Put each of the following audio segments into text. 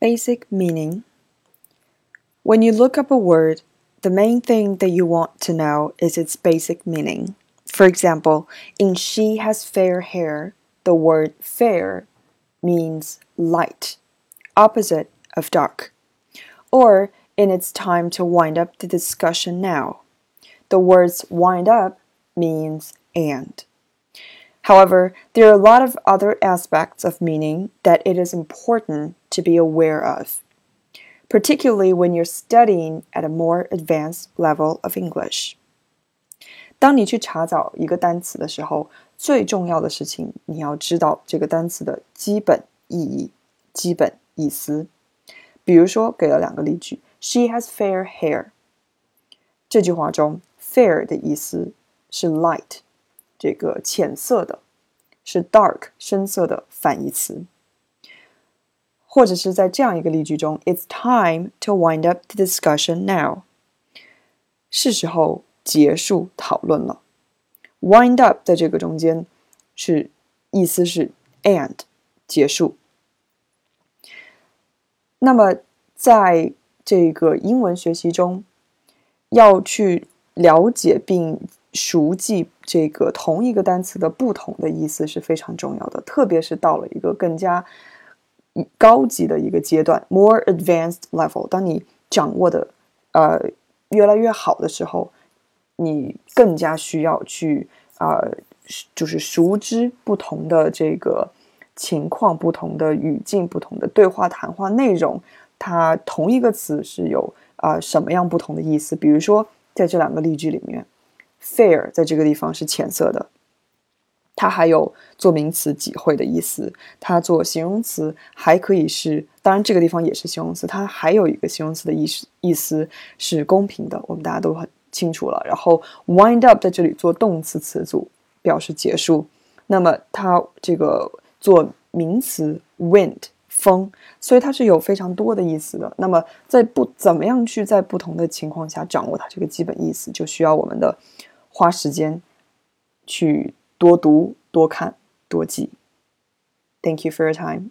Basic meaning. When you look up a word, the main thing that you want to know is its basic meaning. For example, in she has fair hair, the word fair means light, opposite of dark. Or in it's time to wind up the discussion now. The words wind up means and. However, there are a lot of other aspects of meaning that it is important to be aware of, particularly when you're studying at a more advanced level of English. 当你去查找一个单词的时候，最重要的事情你要知道这个单词的基本意义、基本意思。比如说，给了两个例句：She has fair hair。这句话中，fair 的意思是 light。这个浅色的， 是 dark 深色的反义词，或者是在这样一个例句中，It's time to wind up the discussion now，是时候结束讨论了。Wind up 在这个中间是意思是 and 结束。那么在这个英文学习中，要去了解并熟记这个同一个单词的不同的意思是非常重要的，特别是到了一个更加高级的一个阶段，more advanced level。当你掌握的呃越来越好的时候，你更加需要去啊，就是熟知不同的这个情况、不同的语境、不同的对话谈话内容，它同一个词是有啊什么样不同的意思。比如说，在这两个例句里面。Fair 在这个地方是浅色的，它还有做名词几会的意思。它做形容词还可以是，当然这个地方也是形容词。它还有一个形容词的意思，意思是公平的。我们大家都很清楚了。然后 wind up 在这里做动词词组，表示结束。那么它这个做名词 wind 风，所以它是有非常多的意思的。那么在不怎么样去在不同的情况下掌握它这个基本意思，就需要我们的。花时间去多读、多看、多记。Thank you for your time.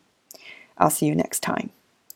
I'll see you next time.